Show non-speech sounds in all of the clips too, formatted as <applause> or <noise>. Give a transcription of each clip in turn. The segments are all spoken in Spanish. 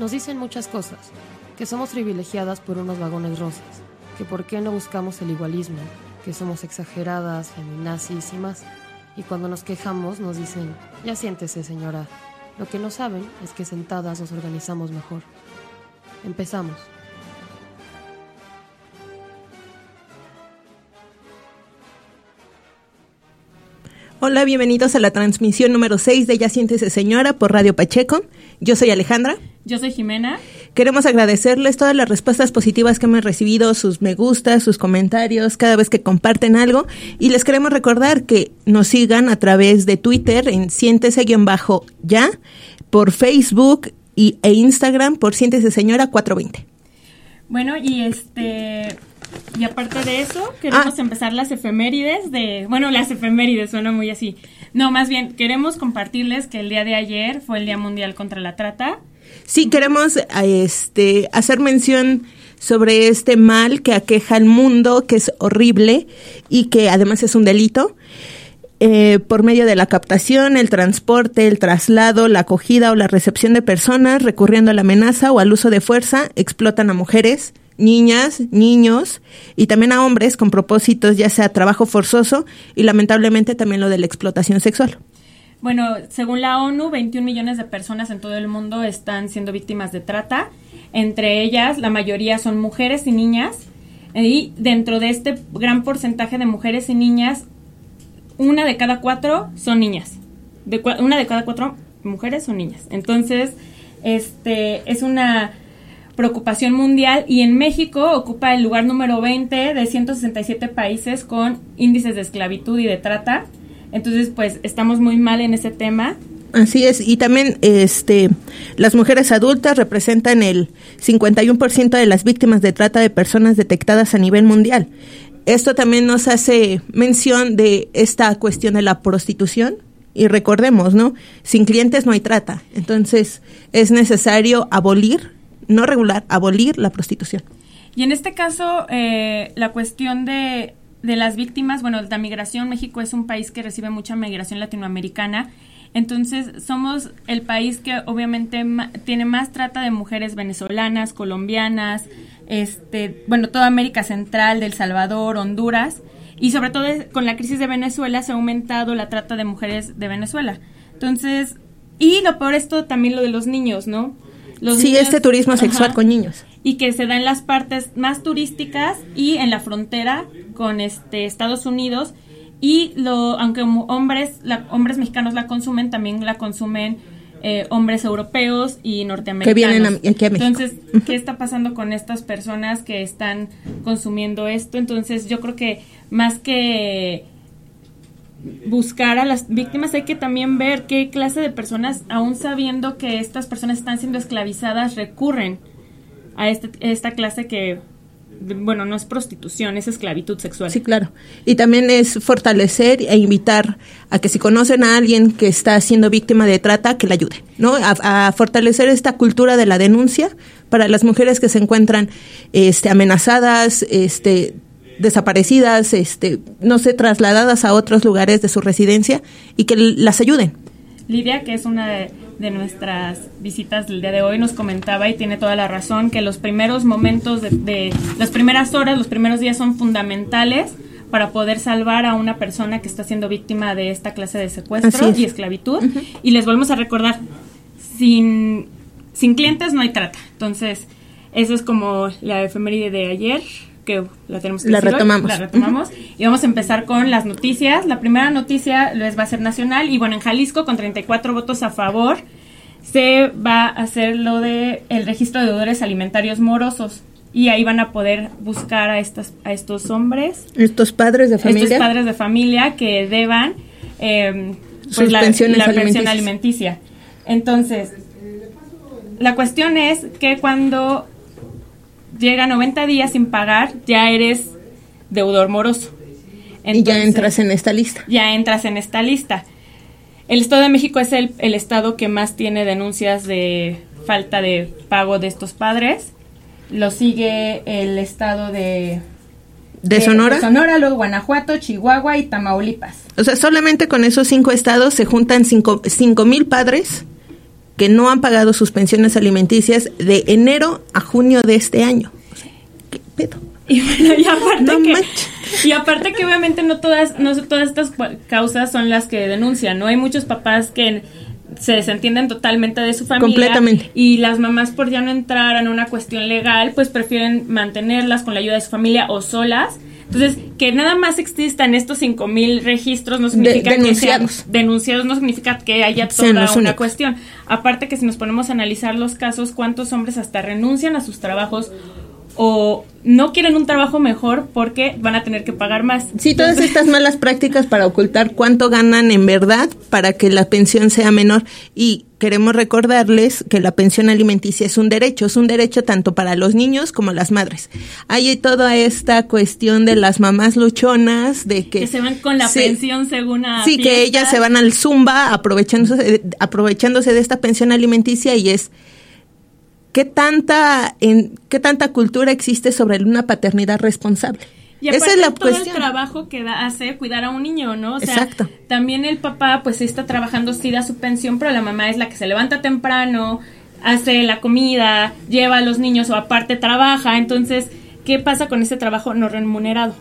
Nos dicen muchas cosas, que somos privilegiadas por unos vagones rosas, que por qué no buscamos el igualismo, que somos exageradas, feminazis y más. Y cuando nos quejamos nos dicen, ya siéntese señora. Lo que no saben es que sentadas nos organizamos mejor. Empezamos. Hola, bienvenidos a la transmisión número 6 de Ya Siéntese Señora por Radio Pacheco. Yo soy Alejandra. Yo soy Jimena. Queremos agradecerles todas las respuestas positivas que hemos recibido, sus me gustas, sus comentarios, cada vez que comparten algo. Y les queremos recordar que nos sigan a través de Twitter en siéntese-ya, por Facebook y, e Instagram por Siéntese Señora 420. Bueno, y este y aparte de eso, queremos ah. empezar las efemérides de, bueno, las efemérides suena muy así. No, más bien, queremos compartirles que el día de ayer fue el Día Mundial contra la Trata. Sí, queremos este, hacer mención sobre este mal que aqueja al mundo, que es horrible y que además es un delito. Eh, por medio de la captación, el transporte, el traslado, la acogida o la recepción de personas, recurriendo a la amenaza o al uso de fuerza, explotan a mujeres, niñas, niños y también a hombres con propósitos ya sea trabajo forzoso y lamentablemente también lo de la explotación sexual. Bueno, según la ONU, 21 millones de personas en todo el mundo están siendo víctimas de trata. Entre ellas, la mayoría son mujeres y niñas. Y dentro de este gran porcentaje de mujeres y niñas, una de cada cuatro son niñas. De una de cada cuatro mujeres son niñas. Entonces, este es una preocupación mundial y en México ocupa el lugar número 20 de 167 países con índices de esclavitud y de trata. Entonces, pues estamos muy mal en ese tema. Así es, y también este las mujeres adultas representan el 51% de las víctimas de trata de personas detectadas a nivel mundial. Esto también nos hace mención de esta cuestión de la prostitución, y recordemos, ¿no? Sin clientes no hay trata. Entonces, es necesario abolir no regular, abolir la prostitución. Y en este caso, eh, la cuestión de, de las víctimas, bueno, la migración, México es un país que recibe mucha migración latinoamericana. Entonces, somos el país que obviamente tiene más trata de mujeres venezolanas, colombianas, este, bueno, toda América Central, del Salvador, Honduras, y sobre todo con la crisis de Venezuela se ha aumentado la trata de mujeres de Venezuela. Entonces, y lo peor esto también lo de los niños, ¿no? Sí, este turismo sexual con niños. Y que se da en las partes más turísticas y en la frontera con este Estados Unidos. Y lo, aunque hombres, hombres mexicanos la consumen, también la consumen eh, hombres europeos y norteamericanos. Que vienen aquí a México. Entonces, ¿qué está pasando con estas personas que están consumiendo esto? Entonces, yo creo que más que buscar a las víctimas, hay que también ver qué clase de personas, aún sabiendo que estas personas están siendo esclavizadas, recurren a este, esta clase que, bueno, no es prostitución, es esclavitud sexual. Sí, claro. Y también es fortalecer e invitar a que si conocen a alguien que está siendo víctima de trata, que le ayude, ¿no? A, a fortalecer esta cultura de la denuncia para las mujeres que se encuentran este, amenazadas, este, desaparecidas, este, no sé, trasladadas a otros lugares de su residencia y que las ayuden. Lidia, que es una de, nuestras visitas del día de hoy, nos comentaba y tiene toda la razón que los primeros momentos de, las primeras horas, los primeros días son fundamentales para poder salvar a una persona que está siendo víctima de esta clase de secuestro y esclavitud. Y les volvemos a recordar, sin, sin clientes no hay trata. Entonces, eso es como la efeméride de ayer que la tenemos que la retomamos. la retomamos <laughs> y vamos a empezar con las noticias. La primera noticia les va a ser nacional y bueno, en Jalisco con 34 votos a favor se va a hacer lo de el registro de deudores alimentarios morosos y ahí van a poder buscar a estas a estos hombres, estos padres de familia, estos padres de familia que deban eh, pues la, la pensión alimenticia. Entonces, la cuestión es que cuando llega 90 días sin pagar, ya eres deudor moroso. y ya entras en esta lista. Ya entras en esta lista. El Estado de México es el, el estado que más tiene denuncias de falta de pago de estos padres. Lo sigue el estado de... ¿De, Sonora? De Sonora, luego Guanajuato, Chihuahua y Tamaulipas. O sea, solamente con esos cinco estados se juntan cinco mil padres que no han pagado sus pensiones alimenticias de enero a junio de este año. ¿Qué pedo? Y bueno, y aparte, que, y aparte que obviamente no todas, no todas estas causas son las que denuncian, ¿no? Hay muchos papás que se desentienden totalmente de su familia. Completamente. Y las mamás, por ya no entrar en una cuestión legal, pues prefieren mantenerlas con la ayuda de su familia o solas. Entonces, que nada más existan estos 5.000 registros no significa que sean denunciados, no significa que haya toda una cuestión. Aparte que si nos ponemos a analizar los casos, cuántos hombres hasta renuncian a sus trabajos o no quieren un trabajo mejor porque van a tener que pagar más. Sí, todas estas malas prácticas para ocultar cuánto ganan en verdad para que la pensión sea menor y queremos recordarles que la pensión alimenticia es un derecho, es un derecho tanto para los niños como las madres. Hay toda esta cuestión de las mamás luchonas, de que... Que se van con la pensión según a Sí, que ellas se van al zumba aprovechándose, aprovechándose de esta pensión alimenticia y es ¿qué tanta, en, qué tanta cultura existe sobre una paternidad responsable? Y Esa es la todo el trabajo que da, hace cuidar a un niño, ¿no? O sea, Exacto. también el papá pues está trabajando, sí da su pensión, pero la mamá es la que se levanta temprano, hace la comida, lleva a los niños o aparte trabaja. Entonces, ¿qué pasa con ese trabajo no remunerado?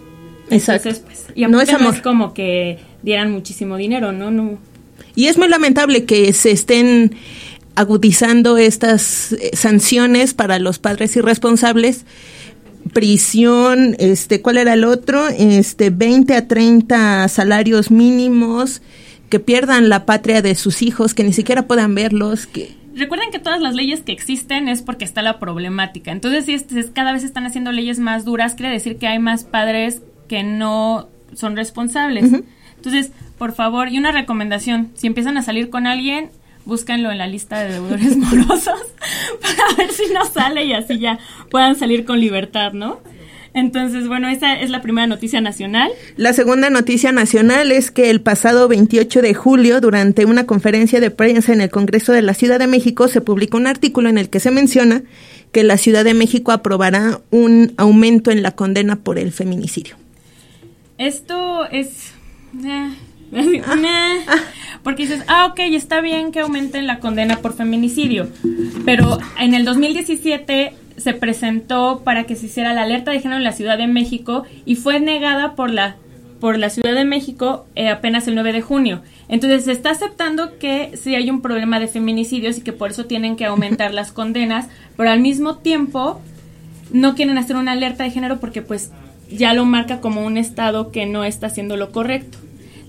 Exacto. pues, y no es, amor. como que dieran muchísimo dinero, ¿no? no y es muy lamentable que se estén agudizando estas eh, sanciones para los padres irresponsables prisión, este, ¿cuál era el otro? Este, 20 a 30 salarios mínimos, que pierdan la patria de sus hijos, que ni siquiera puedan verlos, que Recuerden que todas las leyes que existen es porque está la problemática. Entonces, si es, cada vez están haciendo leyes más duras, quiere decir que hay más padres que no son responsables. Entonces, por favor, y una recomendación, si empiezan a salir con alguien, búscanlo en la lista de deudores <laughs> morosos <laughs> para ver si no sale y así ya puedan salir con libertad, ¿no? Entonces, bueno, esa es la primera noticia nacional. La segunda noticia nacional es que el pasado 28 de julio, durante una conferencia de prensa en el Congreso de la Ciudad de México, se publicó un artículo en el que se menciona que la Ciudad de México aprobará un aumento en la condena por el feminicidio. Esto es... Eh, porque dices, ah, ok, está bien que aumenten la condena por feminicidio, pero en el 2017 se presentó para que se hiciera la alerta de género en la Ciudad de México y fue negada por la por la Ciudad de México eh, apenas el 9 de junio. Entonces se está aceptando que sí hay un problema de feminicidios y que por eso tienen que aumentar las condenas, pero al mismo tiempo no quieren hacer una alerta de género porque pues ya lo marca como un estado que no está haciendo lo correcto.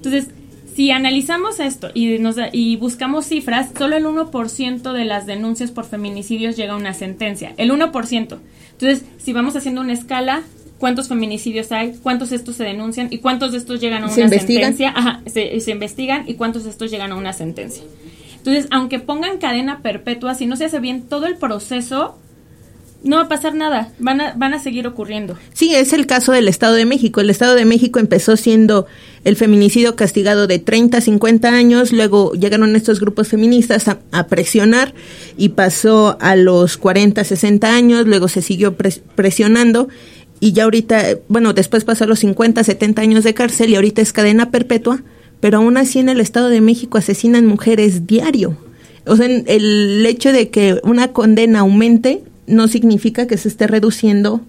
Entonces, si analizamos esto y, nos, y buscamos cifras, solo el 1% de las denuncias por feminicidios llega a una sentencia. El 1%. Entonces, si vamos haciendo una escala, ¿cuántos feminicidios hay? ¿Cuántos de estos se denuncian? ¿Y cuántos de estos llegan a una sentencia? Ajá, se, se investigan y cuántos de estos llegan a una sentencia. Entonces, aunque pongan cadena perpetua, si no se hace bien todo el proceso, no va a pasar nada, van a, van a seguir ocurriendo. Sí, es el caso del Estado de México. El Estado de México empezó siendo el feminicidio castigado de 30 a 50 años, luego llegaron estos grupos feministas a, presionar y pasó a los 40, 60 años, luego se siguió presionando y ya ahorita, bueno, después pasó a los 50, 70 años de cárcel y ahorita es cadena perpetua, pero aún así en el Estado de México asesinan mujeres diario. O sea, el hecho de que una condena aumente no significa que se esté reduciendo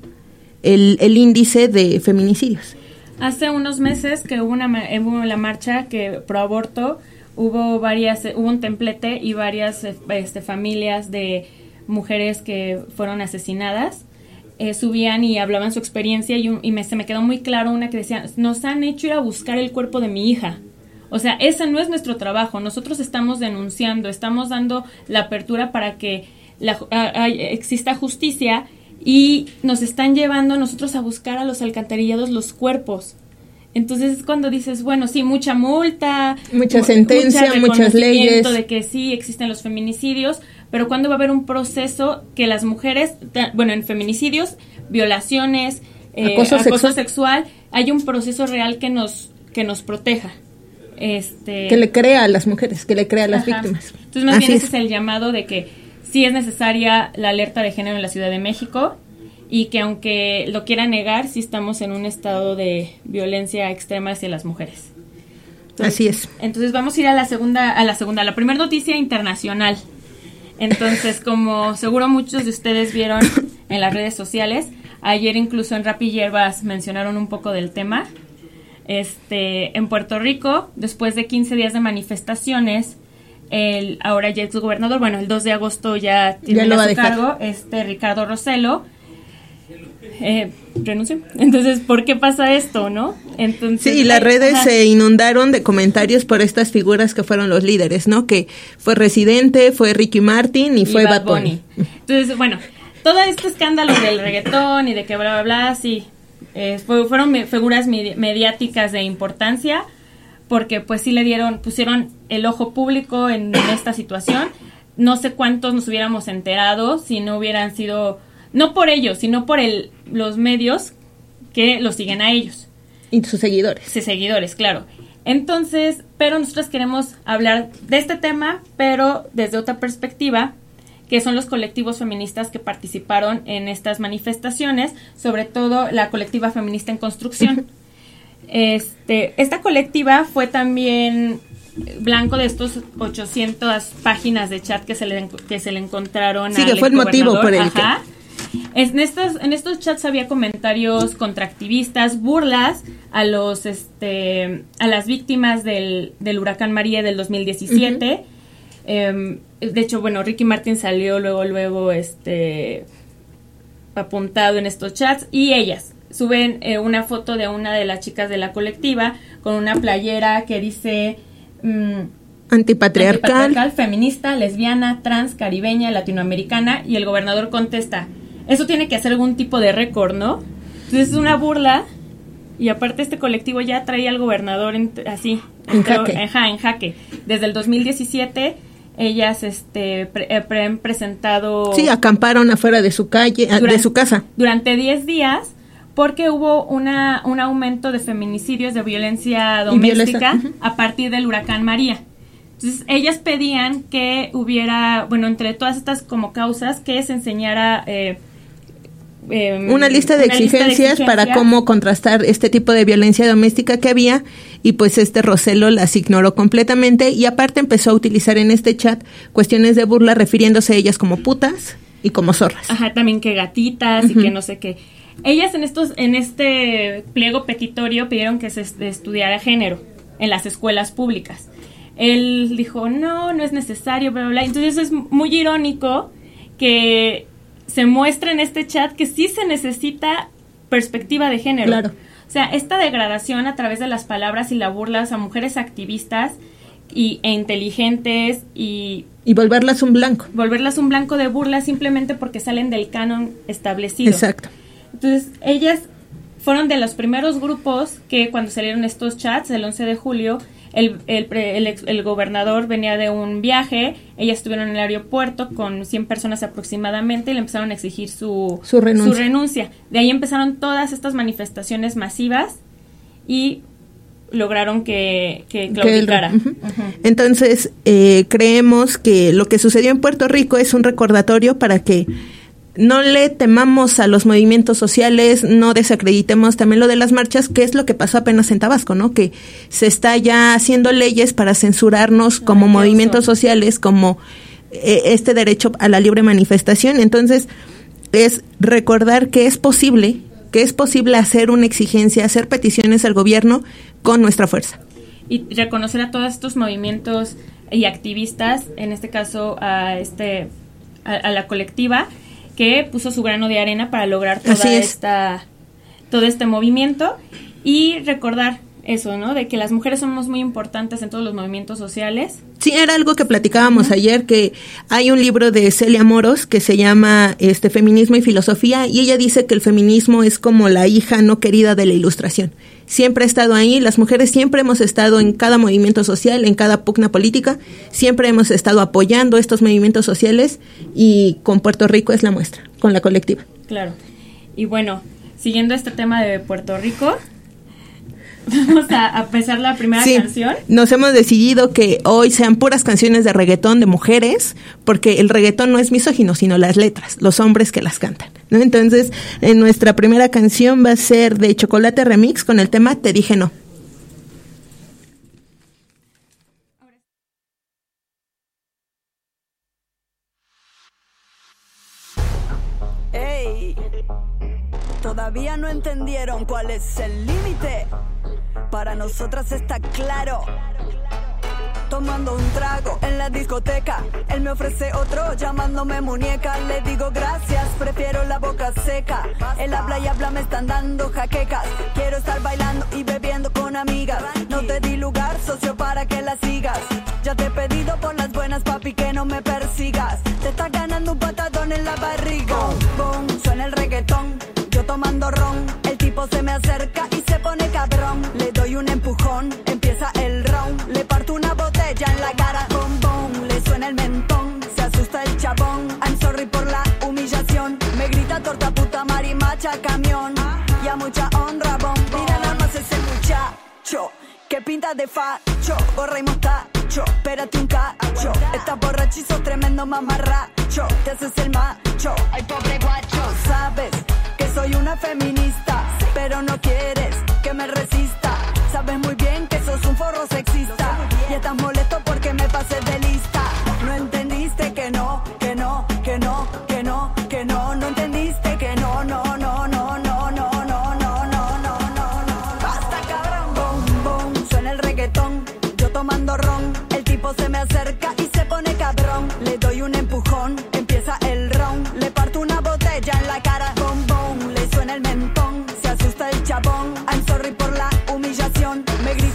el, el índice de feminicidios. Hace unos meses que hubo, una, hubo la marcha que pro aborto, hubo varias, hubo un templete y varias este, familias de mujeres que fueron asesinadas. Eh, subían y hablaban su experiencia y, y me, se me quedó muy claro una que decía, nos han hecho ir a buscar el cuerpo de mi hija. O sea, ese no es nuestro trabajo. Nosotros estamos denunciando, estamos dando la apertura para que la, exista justicia y nos están llevando a nosotros a buscar a los alcantarillados los cuerpos. Entonces es cuando dices, bueno, sí, mucha multa, mucha sentencia, muchas leyes. de que sí existen los feminicidios, pero cuando va a haber un proceso que las mujeres, bueno, en feminicidios, violaciones, eh, acoso, sexual. hay un proceso real que nos que nos proteja. Este, que le crea a las mujeres, que le crea a las víctimas. Entonces más bien ese es el llamado de que sí es necesaria la alerta de género en la Ciudad de México y que aunque lo quiera negar, sí estamos en un estado de violencia extrema hacia las mujeres. Así es. Entonces vamos a ir a la segunda, a la segunda, la primera noticia internacional. Entonces, <laughs> como seguro muchos de ustedes vieron en las redes sociales, ayer incluso en Rapi Hierbas mencionaron un poco del tema. Este, en Puerto Rico, después de 15 días de manifestaciones, el ahora ya es gobernador, bueno, el 2 de agosto ya tiene su cargo, este Ricardo Roselo, eh, renunció. <laughs> Entonces, ¿por qué pasa esto, no? Entonces, sí, las redes se inundaron de comentarios por estas figuras que fueron los líderes, ¿no? Que fue Residente, fue Ricky Martin y, fue Bad Bunny. Entonces, bueno, todo este escándalo del reggaetón y de que bla, bla, bla, sí, eh, fueron figuras mediáticas de importancia porque pues sí le dieron, pusieron el ojo público en esta situación. No sé cuántos nos hubiéramos enterado si no hubieran sido no por ellos, sino por el, los medios que los siguen a ellos. Y sus seguidores. Sus seguidores, claro. Entonces, pero nosotros queremos hablar de este tema, pero desde otra perspectiva, que son los colectivos feministas que participaron en estas manifestaciones, sobre todo la colectiva feminista en construcción. <laughs> Este, esta colectiva fue también blanco de estos 800 páginas de chat que se le, que se le encontraron. Sí, que fue el motivo por el que en estos, en estos chats había comentarios contra activistas, burlas a los este a las víctimas del, del huracán María del 2017. Em, de hecho, bueno, Ricky Martin salió luego, luego, este apuntado en estos chats y ellas suben eh, una foto de una de las chicas de la colectiva con una playera que dice mm, antipatriarcal. antipatriarcal, feminista, lesbiana, trans, caribeña, latinoamericana y el gobernador contesta eso tiene que hacer algún tipo de récord, ¿no? Entonces es una burla y aparte este colectivo ya trae al gobernador así, en jaque. en jaque. Desde el 2017 ellas este eh, han presentado Sí, acamparon afuera de su calle, ah, de su casa. Durante 10 días porque hubo una, un aumento de feminicidios, de violencia doméstica a partir del huracán María. Entonces, ellas pedían que hubiera, bueno, entre todas estas como causas, que se enseñara eh, Em, una, lista de, exigencias para cómo contrastar este tipo de violencia doméstica que había y pues este Roselo las ignoró completamente y aparte empezó a utilizar en este chat cuestiones de burla refiriéndose a ellas como putas y como zorras. Ajá, también que gatitas y que no sé qué. Ellas en estos en este pliego petitorio pidieron que se estudiara género en las escuelas públicas. Él dijo, "No, no es necesario", bla bla. bla. Entonces es muy irónico que se muestra en este chat que sí se necesita perspectiva de género. Claro. O sea, esta degradación a través de las palabras y la burlas a mujeres activistas y, e inteligentes y... Y volverlas un blanco. Volverlas un blanco de burla simplemente porque salen del canon establecido. Exacto. Entonces, ellas fueron de los primeros grupos que cuando salieron estos chats el 11 de julio el, el, el, gobernador venía de un viaje, ellas estuvieron en el aeropuerto con 100 personas aproximadamente y le empezaron a exigir su, su, renuncia. De ahí empezaron todas estas manifestaciones masivas y lograron que, que claudicara. Entonces, eh, creemos que lo que sucedió en Puerto Rico es un recordatorio para que no le temamos a los movimientos sociales, no desacreditemos también lo de las marchas, que es lo que pasó apenas en Tabasco, ¿no? Que se está ya haciendo leyes para censurarnos como movimientos sociales, como eh, este derecho a la libre manifestación. Entonces, es recordar que es posible, que es posible hacer una exigencia, hacer peticiones al gobierno con nuestra fuerza. Y reconocer a todos estos movimientos y activistas, en este caso a este a la colectiva, que puso su grano de arena para lograr toda esta, todo este movimiento y recordar eso, ¿no? De que las mujeres somos muy importantes en todos los movimientos sociales. Sí, era algo que platicábamos ayer, que hay un libro de Celia Moros que se llama este Feminismo y Filosofía, y ella dice que el feminismo es como la hija no querida de la ilustración. Siempre ha estado ahí, las mujeres siempre hemos estado en cada movimiento social, en cada pugna política, siempre hemos estado apoyando estos movimientos sociales y con Puerto Rico es la muestra, con la colectiva. Claro. Y bueno, siguiendo este tema de Puerto Rico, Vamos a, a empezar la primera sí, canción. Nos hemos decidido que hoy sean puras canciones de reggaetón de mujeres, porque el reggaetón no es misógino, sino las letras, los hombres que las cantan. ¿no? Entonces, en nuestra primera canción va a ser de Chocolate Remix con el tema Te dije no. Todavía no entendieron cuál es el límite. Para nosotras está claro tomando un trago en la discoteca. Él me ofrece otro llamándome muñeca. Le digo gracias, prefiero la boca seca. Él habla y habla, me están dando jaquecas. Quiero estar bailando y bebiendo con amigas. No te di lugar, socio, para que la sigas. Ya te he pedido por las buenas, papi, que no me persigas. Te está ganando un patadón en la barriga. Boom, suena el reggaetón. Yo tomando ron, el tipo se me acerca y pone cabrón. Le doy un empujón, empieza el round. Le parto una botella en la cara, bombón. Le suena el mentón, se asusta el chabón. I'm sorry por la humillación. Me grita torta puta marimacha camión. Y a mucha honra, bom. Mira nada más ese muchacho. Que pinta de facho, gorra y mostacho. Espérate un cacho. Estás sos tremendo mamarracho. Te haces el macho. Ay, pobre guacho. Sabes que soy una feminista, pero no quieres que me resista. Sabes muy bien que sos un forro sexista y estás molesto porque me pasé de lista. No entendiste que no, que no, que no, que no, que no, no entendiste que no, no, no, no, no, no, no, no, no, no, no, no. Basta cabrón, boom, boom, suena el reggaetón, yo tomando ron, el tipo se me acerca y se pone cabrón. Le doy un empujón, empieza el round, le parto una botella en la cara, boom, boom, le suena el mentón,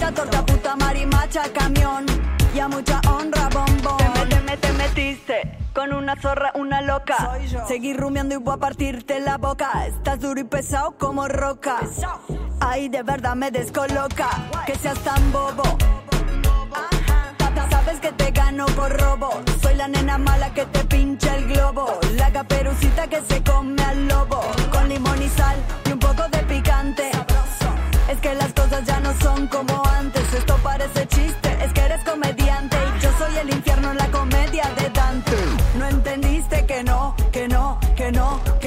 grita torta puta marimacha camión y a mucha honra, bombón. Te, me- te, me- te metiste. Con una zorra, una loca. Seguir rumiando y voy a partirte la boca. Estás duro y pesado como roca. Ay, de verdad me descoloca. Que seas tan bobo. Ta- Sabes que te gano por robo. Soy la nena mala que te pincha el globo. La caperucita que se come al lobo. Con limón y sal y un poco de picante. Es que las cosas ya no son como antes. Esto parece chiste, es que eres comediante. Y yo soy el infierno en la comedia de Dante. No entendiste que no, que no, que no, que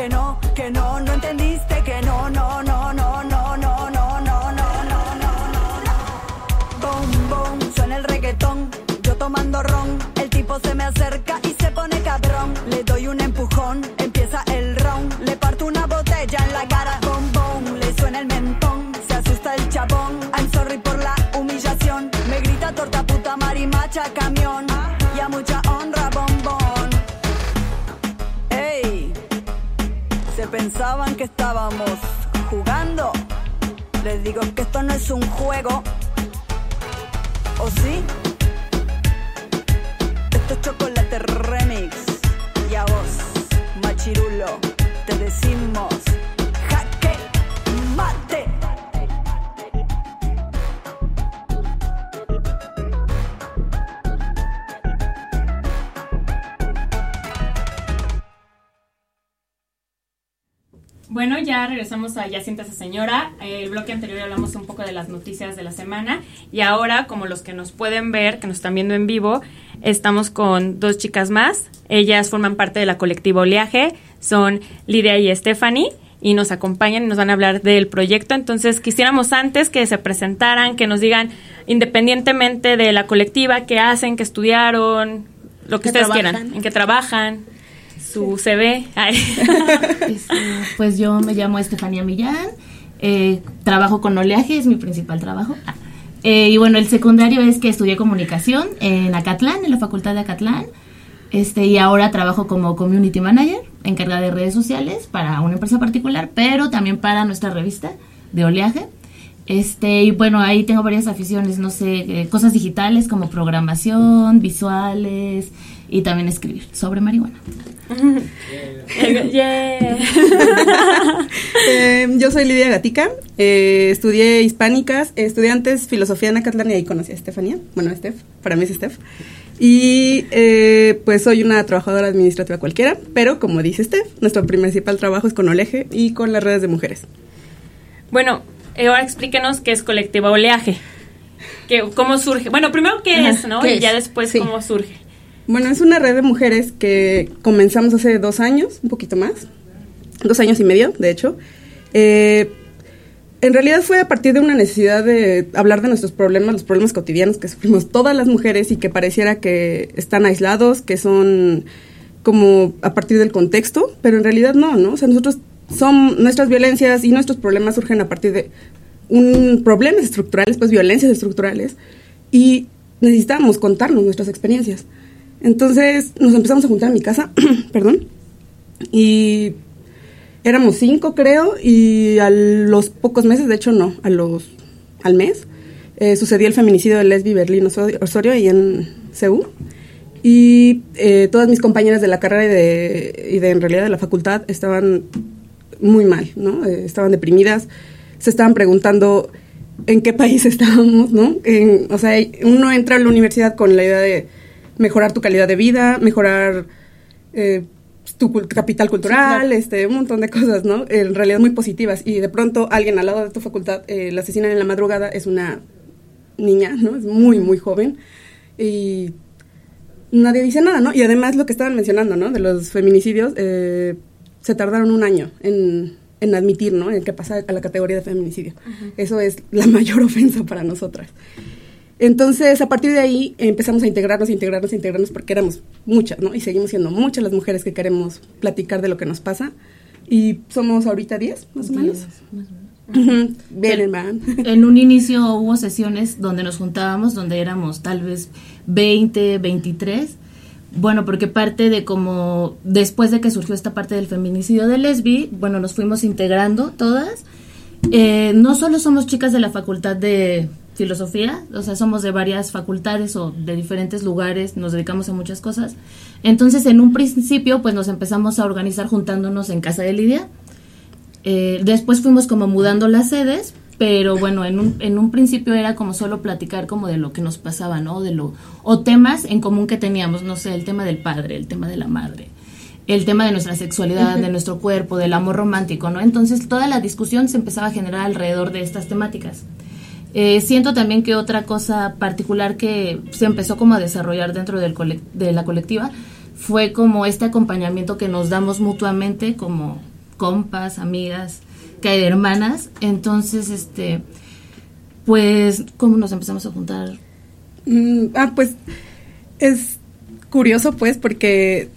pensaban que estábamos jugando. Les digo que esto no es un juego. ¿O sí? Esto es chocolate remix. Y a vos, machirulo, te decimos Bueno, ya regresamos a Ya siéntase señora. El bloque anterior hablamos un poco de las noticias de la semana y ahora, como los que nos pueden ver, que nos están viendo en vivo, estamos con dos chicas más. Ellas forman parte de la colectiva Oleaje, son Lidia y Stephanie y nos acompañan y nos van a hablar del proyecto. Entonces, quisiéramos antes que se presentaran, que nos digan independientemente de la colectiva, qué hacen, qué estudiaron, lo que ¿Qué ustedes trabajan? quieran, en qué trabajan, su CV. <laughs> Este, pues yo me llamo Estefanía Millán, eh, trabajo con oleaje, es mi principal trabajo. Ah, eh, y bueno, el secundario es que estudié comunicación en Acatlán, en la facultad de Acatlán. Este, y ahora trabajo como community manager, encargada de redes sociales para una empresa particular, pero también para nuestra revista de oleaje. Este, y bueno, ahí tengo varias aficiones, no sé, eh, cosas digitales como programación, visuales y también escribir sobre marihuana. Yeah. <laughs> Eh, yo soy Lidia Gatica, eh, estudié hispánicas, eh, estudié antes filosofía en Acatlán y ahí conocí a Estefanía, bueno, Steph, para mí es Steph. Y eh, pues soy una trabajadora administrativa cualquiera, pero como dice Steph, nuestro principal trabajo es con Oleje y con las redes de mujeres. Bueno, eh, ahora explíquenos qué es Colectiva Oleaje. Que, ¿Cómo surge? Bueno, primero qué Ajá, es, ¿no? ¿qué y ya es? después Sí. cómo surge. Bueno, es una red de mujeres que comenzamos hace dos años, un poquito más, dos años y medio, de hecho. Eh, en realidad fue a partir de una necesidad de hablar de nuestros problemas, los problemas cotidianos que sufrimos todas las mujeres y que pareciera que están aislados, que son como a partir del contexto, pero en realidad no, ¿no? O sea, nosotros son nuestras violencias y nuestros problemas surgen a partir de un problemas estructurales, pues violencias estructurales, y necesitábamos contarnos nuestras experiencias. Entonces nos empezamos a juntar en mi casa, <clears throat> perdón, y éramos cinco creo, y a los pocos meses, de hecho no, a los, al mes, eh, sucedió el feminicidio de Lesbi Berlín Osorio y en Ceú. Y eh, todas mis compañeras de la carrera y de, y de, en realidad de la facultad estaban muy mal, ¿no? Eh, estaban deprimidas, se estaban preguntando en qué país <laughs> estábamos, ¿no? o sea, uno entra a la universidad con la idea de mejorar tu calidad de vida, mejorar eh, tu capital cultural, este, un montón de cosas, ¿no? En realidad muy positivas. Y de pronto alguien al lado de tu facultad eh, la asesinan en la madrugada, es una niña, ¿no? Es muy, muy joven. Y nadie dice nada, ¿no? Y además lo que estaban mencionando, ¿no? De los feminicidios, eh, se tardaron un año en en admitir, ¿no? En que pasa a la categoría de feminicidio. Eso es la <laughs> mayor ofensa para nosotras. Entonces, a partir de ahí empezamos a integrarnos, integrarnos, integrarnos, porque éramos muchas, ¿no? Y seguimos siendo muchas las mujeres que queremos platicar de lo que nos pasa. Y somos ahorita 10, más o menos. Bien, hermano. <laughs> En un inicio hubo sesiones donde nos juntábamos, donde éramos tal vez 20, 23 bueno, porque parte de como después de que surgió esta parte del feminicidio de lesbi, bueno, nos fuimos integrando todas. Eh, no solo somos chicas de la facultad de filosofía, o sea, somos de varias facultades o de diferentes lugares, nos dedicamos a muchas cosas. Entonces, en un principio, pues nos empezamos a organizar juntándonos en casa de Lidia. Eh, después fuimos como mudando las sedes, pero bueno, en un, en un principio era como solo platicar como de lo que nos pasaba, ¿no? De lo, o temas en común que teníamos, no sé, el tema del padre, el tema de la madre, el tema de nuestra sexualidad, de nuestro cuerpo, del amor romántico, ¿no? Entonces toda la discusión se empezaba a generar alrededor de estas temáticas. Eh, siento también que otra cosa particular que se empezó como a desarrollar dentro del de la colectiva fue como este acompañamiento que nos damos mutuamente como compas, amigas, que hermanas. Entonces, este, pues, ¿cómo nos empezamos a juntar? Mm, ah, pues es curioso, pues, porque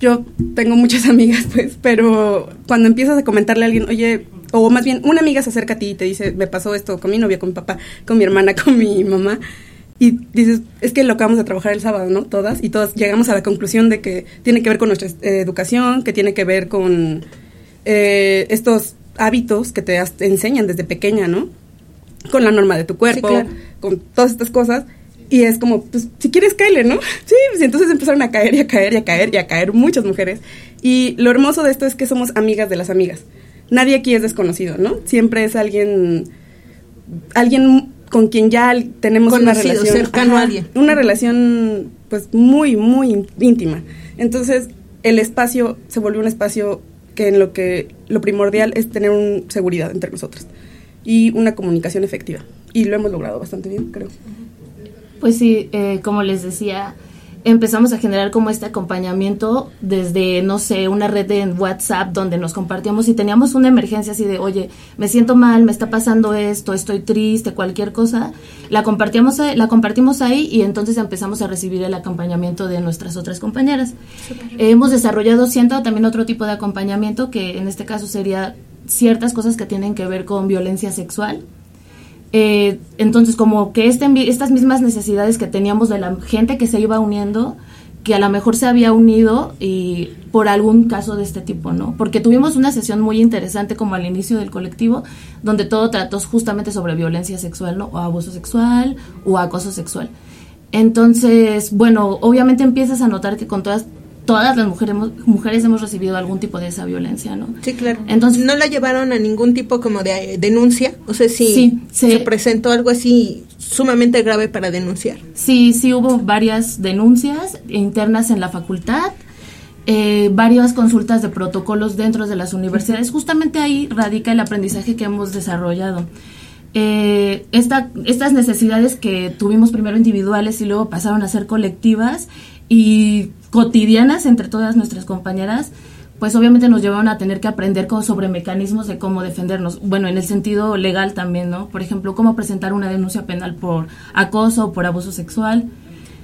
yo tengo muchas <laughs> amigas, pues, pero cuando empiezas a comentarle a alguien, oye, o más bien una amiga se acerca a ti y te dice, me pasó esto con mi novia, con mi papá, con mi hermana, con mi mamá, y dices, es que lo acabamos de trabajar el sábado, ¿no? Todas, y todas llegamos a la conclusión de que tiene que ver con nuestra eh, educación, que tiene que ver con eh, estos hábitos que te, enseñan desde pequeña, ¿no? Con la norma de tu cuerpo, con todas estas cosas. Y es como, pues, si quieres, caerle, ¿no? <laughs> Sí, pues entonces empezaron a caer y a caer y a caer y a caer muchas mujeres. Y lo hermoso de esto es que somos amigas de las amigas. Nadie aquí es desconocido, ¿no? Siempre es alguien, alguien con quien ya tenemos una relación. cercano a alguien. Una relación, pues, muy, muy íntima. Entonces, el espacio se volvió un espacio que en lo que lo primordial es tener un seguridad entre nosotras y una comunicación efectiva. Y lo hemos logrado bastante bien, creo. Pues sí, eh, como les decía, empezamos a generar como este acompañamiento desde, no sé, una red en WhatsApp donde nos compartíamos y teníamos una emergencia así de, oye, me siento mal, me está pasando esto, estoy triste, cualquier cosa. La compartíamos, la compartimos ahí y entonces empezamos a recibir el acompañamiento de nuestras otras compañeras. hemos desarrollado, siento, también otro tipo de acompañamiento que en este caso sería ciertas cosas que tienen que ver con violencia sexual eh, entonces, como que este, estas mismas necesidades que teníamos de la gente que se iba uniendo, que a lo mejor se había unido y por algún caso de este tipo, ¿no? Porque tuvimos una sesión muy interesante como al inicio del colectivo, donde todo trató justamente sobre violencia sexual, ¿no? O abuso sexual o acoso sexual. Entonces, bueno, obviamente empiezas a notar que con todas todas las mujeres, mujeres hemos recibido algún tipo de esa violencia, ¿no? Sí, claro. Entonces, ¿no la llevaron a ningún tipo como de eh, denuncia? O sea, si sí, se, presentó algo así sumamente grave para denunciar. Sí, sí hubo varias denuncias internas en la facultad. Eh, varias consultas de protocolos dentro de las universidades. Justamente ahí radica el aprendizaje que hemos desarrollado. Eh, estas necesidades que tuvimos primero individuales y luego pasaron a ser colectivas y cotidianas entre todas nuestras compañeras, pues obviamente nos llevaron a tener que aprender sobre mecanismos de cómo defendernos. Bueno, en el sentido legal también, ¿no? Por ejemplo, cómo presentar una denuncia penal por acoso o por abuso sexual.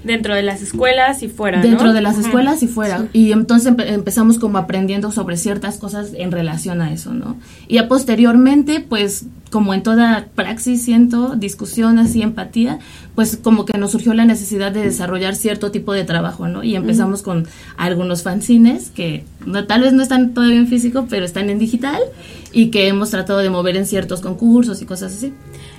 Dentro de las escuelas y fuera. Dentro ¿no? de las escuelas y fuera. Y entonces empe- empezamos como aprendiendo sobre ciertas cosas en relación a eso, ¿no? Y ya posteriormente, pues, como en toda praxis, siento, discusión así, empatía, pues como que nos surgió la necesidad de desarrollar cierto tipo de trabajo, ¿no? Y empezamos con algunos fanzines que no, tal vez no están todavía en físico, pero están en digital y que hemos tratado de mover en ciertos concursos y cosas así.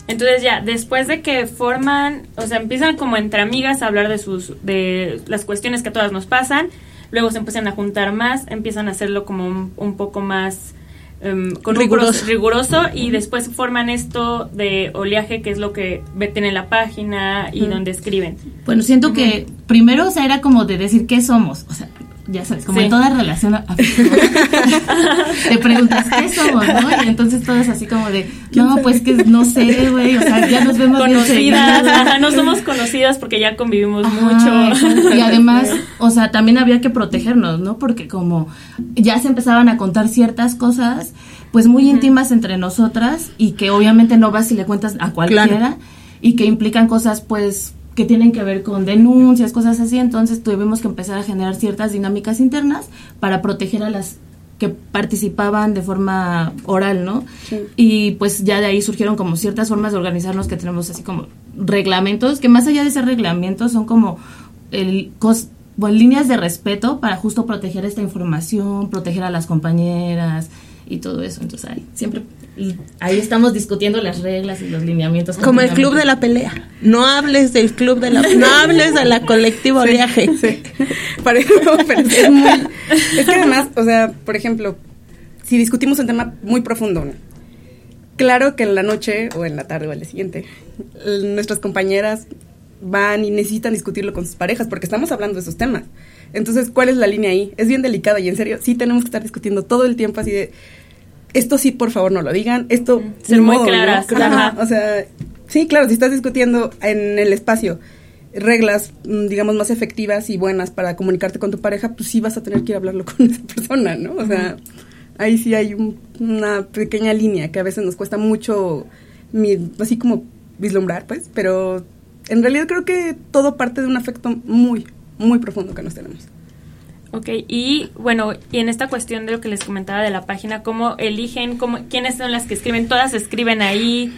Entonces ya, después de que forman, o sea, empiezan como entre amigas a hablar de sus, de las cuestiones que a todas nos pasan, luego se empiezan a juntar más, empiezan a hacerlo como un, un poco más em, con Riguroso. y después forman esto de oleaje que es lo que veten en la página y donde escriben. Bueno, siento que primero, o sea, era como de decir qué somos. O sea, ya sabes, como Sí. en toda relación afectiva. <laughs> Te preguntas qué somos, ¿no? Y entonces todo es así como de, no, pues que no sé, güey. O sea, ya nos vemos Conocidas, ajá, no somos conocidas porque ya convivimos Ajá, mucho. Y además, <laughs> o sea, también había que protegernos, ¿no? Porque como ya se empezaban a contar ciertas cosas, pues muy íntimas entre nosotras y que obviamente no vas y le cuentas a cualquiera y que implican cosas, pues que tienen que ver con denuncias, cosas así, entonces tuvimos que empezar a generar ciertas dinámicas internas para proteger a las que participaban de forma oral, ¿no? Y pues ya de ahí surgieron como ciertas formas de organizarnos que tenemos así como reglamentos, que más allá de ser reglamentos son como el cos- bueno, líneas de respeto para justo proteger esta información, proteger a las compañeras y todo eso. Entonces ahí siempre y ahí estamos discutiendo las reglas y los lineamientos. Como el club de la pelea. No hables del club de la no hables de la colectiva oleaje. Sí. Parece- pero es muy. Es que además, o sea, por ejemplo, si discutimos un tema muy profundo, ¿no? claro que en la noche o en la tarde o al día siguiente, nuestras compañeras van y necesitan discutirlo con sus parejas porque estamos hablando de esos temas. Entonces, ¿cuál es la línea ahí? Es bien delicada y en serio, sí tenemos que estar discutiendo todo el tiempo así de. Esto sí, por favor, no lo digan. Esto. Ser muy claras, ajá. O sea, sí, claro, si estás discutiendo en el espacio reglas, mm, digamos, más efectivas y buenas para comunicarte con tu pareja, pues sí vas a tener que ir a hablarlo <laughs> con esa persona, ¿no? O sea, ahí sí hay un- una pequeña línea que a veces nos cuesta mucho, mi- así como vislumbrar, pues, pero en realidad creo que todo parte de un afecto muy, muy profundo que nos tenemos. Ok, y bueno, y en esta cuestión de lo que les comentaba de la página, ¿cómo eligen, cómo, quiénes son las que escriben? Todas escriben ahí,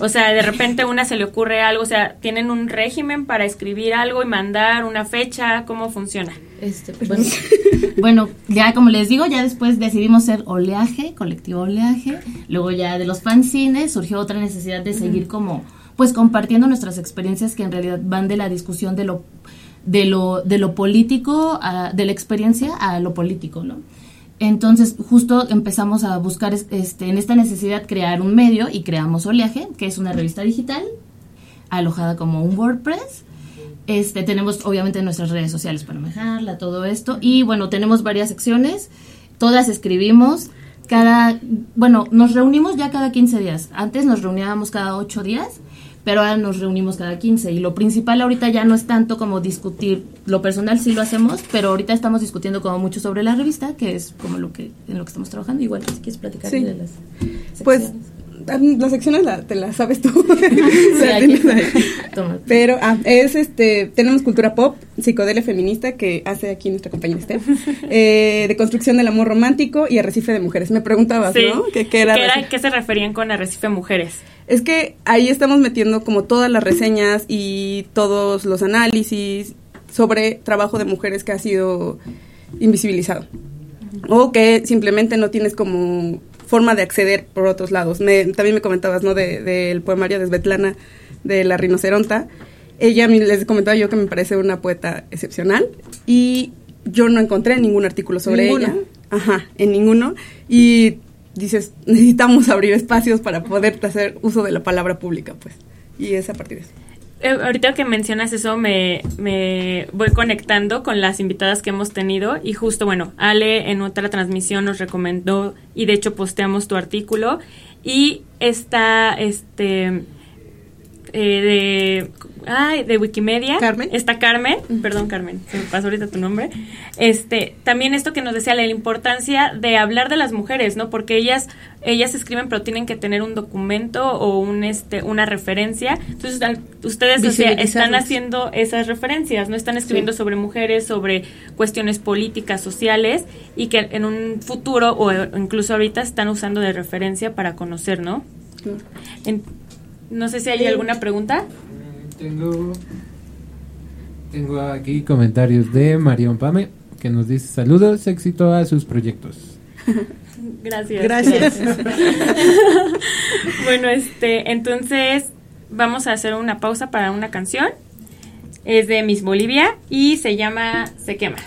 o sea, de repente a una se le ocurre algo, o sea, ¿tienen un régimen para escribir algo y mandar una fecha? ¿Cómo funciona? Este, bueno, <laughs> bueno, ya como les digo, ya después decidimos ser oleaje, colectivo oleaje. Luego ya de los fanzines surgió otra necesidad de seguir como, pues compartiendo nuestras experiencias que en realidad van de la discusión de lo, de lo, de lo político, a- de la experiencia a lo político, ¿no? Entonces, justo empezamos a buscar es- este, en esta necesidad crear un medio y creamos Oleaje, que es una revista digital alojada como un WordPress. Este, tenemos obviamente nuestras redes sociales para manejarla, todo esto. Y bueno, tenemos varias secciones, todas escribimos. Cada, bueno, nos reunimos ya cada 15 días. Antes nos reuníamos cada 8 días, pero ahora nos reunimos cada 15. Y lo principal ahorita ya no es tanto como discutir, lo personal sí lo hacemos, pero ahorita estamos discutiendo como mucho sobre la revista, que es como lo que, en lo que estamos trabajando. Igual, si quieres platicar Sí. de las Pues secciones. ah, las secciones la- te las sabes tú. <laughs> Sí, aquí. Pero, ah, es este, tenemos cultura pop, psicodelia feminista, que hace aquí nuestra compañera Steph, <laughs> eh, de construcción del amor romántico y arrecife de mujeres. Me preguntabas, Sí. ¿no? ¿Qué, qué era ¿Qué, se referían con Arrecife Mujeres? Es que ahí estamos metiendo como todas las reseñas y todos los análisis sobre trabajo de mujeres que ha sido invisibilizado. O que simplemente no tienes como forma de acceder por otros lados. Me- también me comentabas, ¿no? De- Del poemario de Svetlana, de la rinoceronta. Ella, me- les comentaba yo que me parece una poeta excepcional y yo no encontré ningún artículo sobre Ninguno. ella. Ajá, en ninguno. Y dices, <laughs> necesitamos abrir espacios para poder hacer uso de la palabra pública, pues. Y es a partir de eso. Eh, ahorita que mencionas eso, me, me voy conectando con las invitadas que hemos tenido y justo, bueno, Ale en otra transmisión nos recomendó y de hecho posteamos tu artículo y esta, este, eh, de, ay, de Wikimedia. Carmen. Está Carmen, perdón Carmen, se me pasó ahorita tu nombre. Este, también esto que nos decía la importancia de hablar de las mujeres, ¿no? Porque ellas ellas escriben pero tienen que tener un documento o un este una referencia. Entonces, al- ustedes o sea, están haciendo esas referencias, no están escribiendo sobre mujeres, sobre cuestiones políticas, sociales y que en un futuro o incluso ahorita están usando de referencia para conocer, ¿no? En- no sé si hay alguna pregunta. Tengo, tengo aquí comentarios de Marion Pame que nos dice saludos, éxito a sus proyectos. <laughs> Gracias. Gracias. <laughs> bueno, este, entonces vamos a hacer una pausa para una canción. Es de Miss Bolivia y se llama Se quema.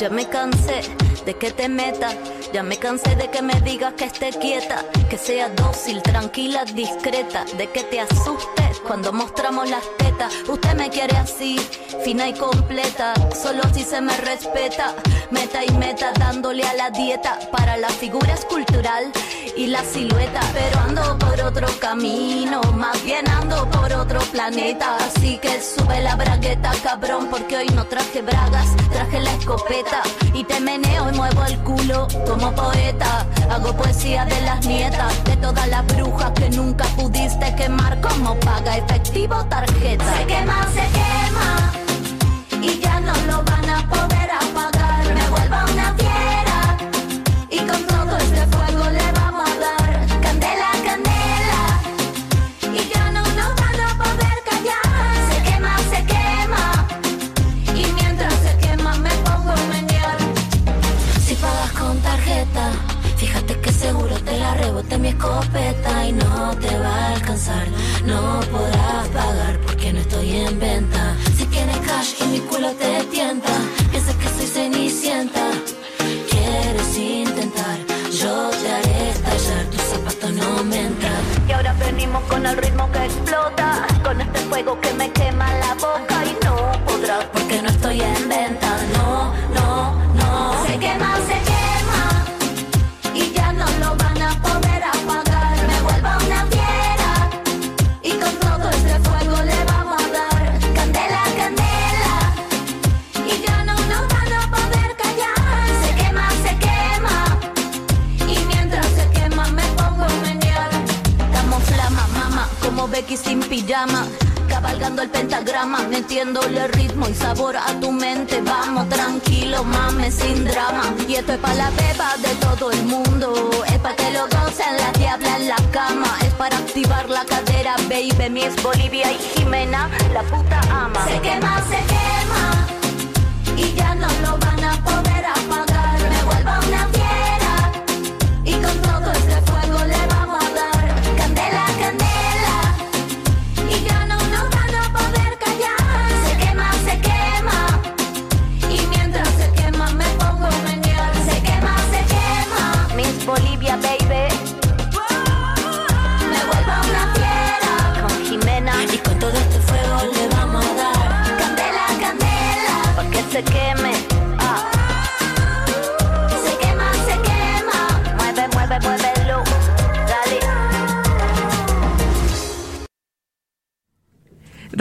Ya me cansé de que te metas, ya me cansé de que me digas que esté quieta, que sea dócil, tranquila, discreta, de que te asustes cuando mostramos las tetas. Usted me quiere así, fina y completa, solo si se me respeta, meta y meta, dándole a la dieta. Para la figura escultural y la silueta, pero ando por otro camino, más bien ando por otro planeta, así que sube la bragueta, cabrón, porque hoy no traje bragas, traje la escopeta. Y te meneo y muevo el culo como poeta, hago poesía de las nietas, de todas las brujas que nunca pudiste quemar como paga efectivo tarjeta. Se quema, se quema y ya no lo van a poder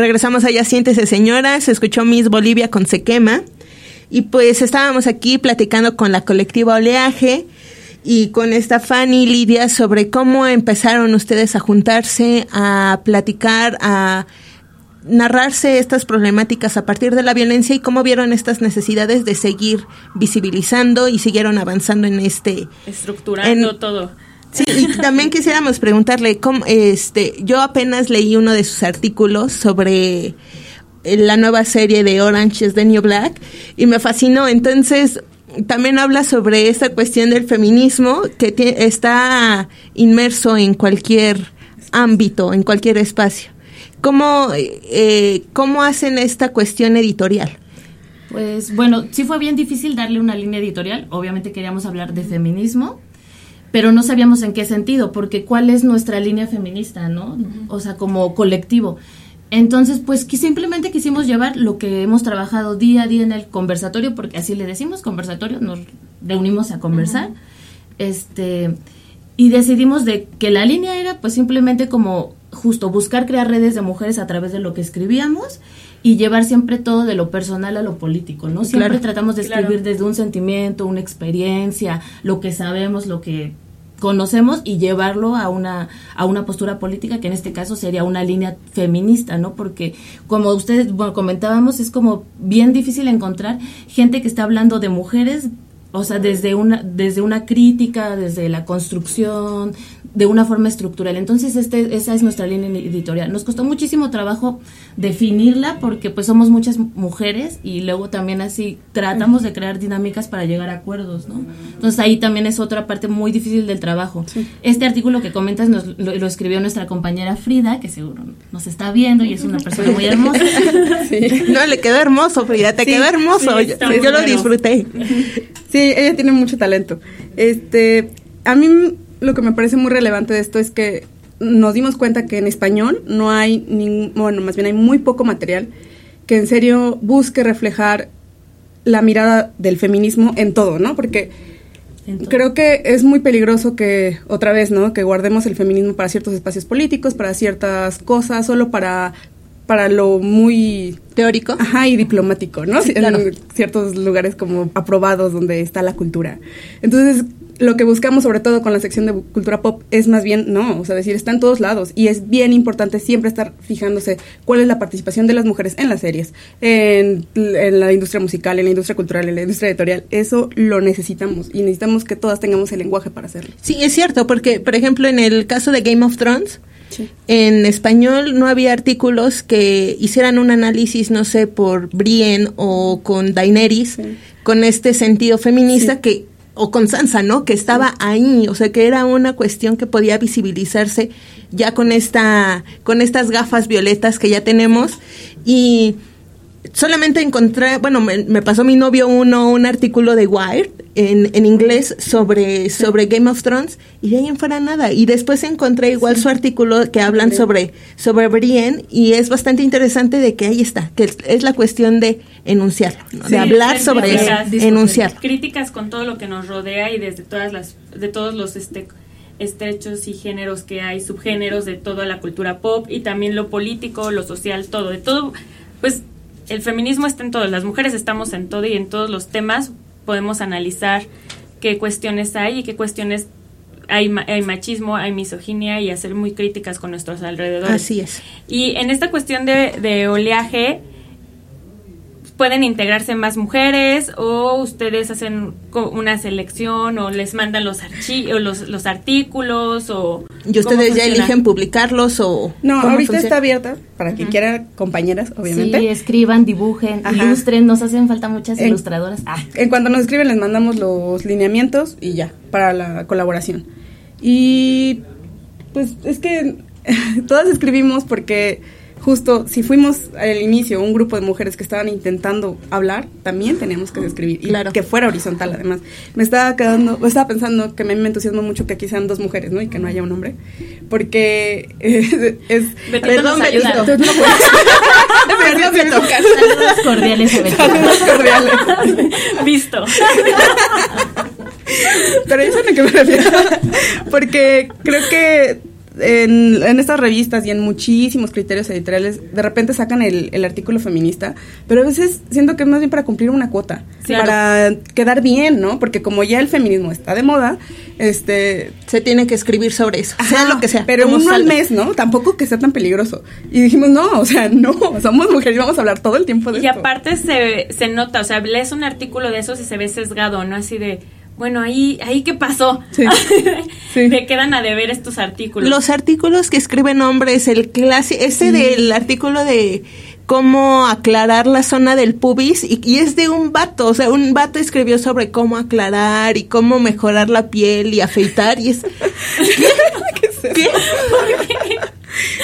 Regresamos allá, siéntese señora, se escuchó Miss Bolivia con Se quema y pues estábamos aquí platicando con la colectiva Oleaje y con esta Fanny y Lidia sobre cómo empezaron ustedes a juntarse, a platicar, a narrarse estas problemáticas a partir de la violencia y cómo vieron estas necesidades de seguir visibilizando y siguieron avanzando en este Estructurando En- todo. Sí, y también <laughs> quisiéramos preguntarle, cómo, este, yo apenas leí uno de sus artículos sobre eh, la nueva serie de Orange is the New Black y me fascinó. Entonces, también habla sobre esta cuestión del feminismo que está inmerso en cualquier ámbito, en cualquier espacio. ¿Cómo, eh, ¿Cómo hacen esta cuestión editorial? Pues bueno, sí fue bien difícil darle una línea editorial. Obviamente queríamos hablar de feminismo, pero no sabíamos en qué sentido, porque cuál es nuestra línea feminista, ¿no? O sea, como colectivo. Entonces, pues que simplemente quisimos llevar lo que hemos trabajado día a día en el conversatorio, porque así le decimos conversatorio, nos reunimos a conversar. Este y decidimos de que la línea era pues simplemente como justo buscar crear redes de mujeres a través de lo que escribíamos y llevar siempre todo de lo personal a lo político, ¿no? Siempre Claro. tratamos de escribir Claro. desde un sentimiento, una experiencia, lo que sabemos, lo que conocemos y llevarlo a una a una postura política que en este caso sería una línea feminista, ¿no? Porque como ustedes bueno, comentábamos es como bien difícil encontrar gente que está hablando de mujeres o sea, desde una, desde una crítica, desde la construcción, de una forma estructural. Entonces, este, esa es nuestra línea editorial. Nos costó muchísimo trabajo definirla porque pues somos muchas mujeres y luego también así tratamos de crear dinámicas para llegar a acuerdos, ¿no? Entonces ahí también es otra parte muy difícil del trabajo. Este artículo que comentas nos, lo, lo escribió nuestra compañera Frida, que seguro nos está viendo y es una persona muy hermosa. <laughs> No, le quedó hermoso, Frida, te Sí, quedó hermoso. yo yo lo disfruté. Sí, ella tiene mucho talento. Este, a mí lo que me parece muy relevante de esto es que nos dimos cuenta que en español no hay ningún, bueno, más bien hay muy poco material que en serio busque reflejar la mirada del feminismo en todo, ¿no? Porque creo que es muy peligroso que, otra vez, ¿no? Que guardemos el feminismo para ciertos espacios políticos, para ciertas cosas, solo para, para lo muy Teórico. Ajá, y diplomático, ¿no? Sí, claro. En ciertos lugares como aprobados donde está la cultura. Entonces, lo que buscamos sobre todo con la sección de cultura pop es más bien, no, o sea, decir, está en todos lados y es bien importante siempre estar fijándose cuál es la participación de las mujeres en las series, en, en la industria musical, en la industria cultural, en la industria editorial. Eso lo necesitamos y necesitamos que todas tengamos el lenguaje para hacerlo. Sí, es cierto, porque, por ejemplo, en el caso de Game of Thrones, Sí. en español no había artículos que hicieran un análisis, no sé, por Brienne o con Daenerys, Sí. con este sentido feminista Sí. que o con Sansa, ¿no? Que estaba ahí, o sea, que era una cuestión que podía visibilizarse ya con esta con estas gafas violetas que ya tenemos y solamente encontré, bueno, me, me pasó mi novio uno un artículo de Wired en, en inglés sobre, sobre Game of Thrones y de ahí en fuera nada. Y después encontré igual su artículo que hablan sobre, sobre Brienne y es bastante interesante de que ahí está, que es, la cuestión de enunciarlo, ¿no? Sí, de hablar sobre eso, enunciarlo. Críticas con todo lo que nos rodea y desde todas las, de todos los este, estrechos y géneros que hay, subgéneros de toda la cultura pop y también lo político, lo social, todo, de todo, pues el feminismo está en todo, las mujeres estamos en todo y en todos los temas podemos analizar qué cuestiones hay y qué cuestiones hay, hay machismo, hay misoginia y hacer muy críticas con nuestros alrededores. Así es. Y en esta cuestión de, de oleaje, pueden integrarse más mujeres o ustedes hacen una selección o les mandan los archivos, los, los artículos o... Y ¿cómo ustedes ya eligen publicarlos o... No, ¿cómo ahorita funciona? está abierta para quien quiera compañeras, obviamente. Sí, escriban, dibujen, Ajá. ilustren, nos hacen falta muchas En- ilustradoras. Ah, En cuanto nos escriben les mandamos los lineamientos y ya, para la colaboración. Y pues es que <laughs> todas escribimos porque justo si fuimos al inicio un grupo de mujeres que estaban intentando hablar, también teníamos que escribir. Y Claro. que fuera horizontal además. Me estaba quedando, me estaba pensando que a mí me entusiasma mucho que aquí sean dos mujeres, ¿no? Y que no haya un hombre. Porque eh, <laughs> es... Betito nos ayuda. Saludos cordiales a. Saludos cordiales. Visto. Pero eso es a lo que me refiero. Porque creo que en, en estas revistas y en muchísimos criterios editoriales, de repente sacan el, el artículo feminista, pero a veces siento que es más bien para cumplir una cuota, Claro. para quedar bien, ¿no? Porque como ya el feminismo está de moda, este... Se tiene que escribir sobre eso, sea lo que sea. Pero uno al mes, ¿no? Tampoco que sea tan peligroso. Y dijimos, no, o sea, no, somos mujeres y vamos a hablar todo el tiempo de Y esto. aparte se, se nota, o sea, lees un artículo de esos y se ve sesgado, ¿no? Así de, bueno, ahí, ahí qué pasó. Sí. <laughs> Sí. Me quedan a deber estos artículos. Los artículos que escriben hombres, el clásico, ese del artículo de cómo aclarar la zona del pubis, y, y es de un vato, o sea, un vato escribió sobre cómo aclarar y cómo mejorar la piel y afeitar, y es... <laughs> ¿Qué? <laughs>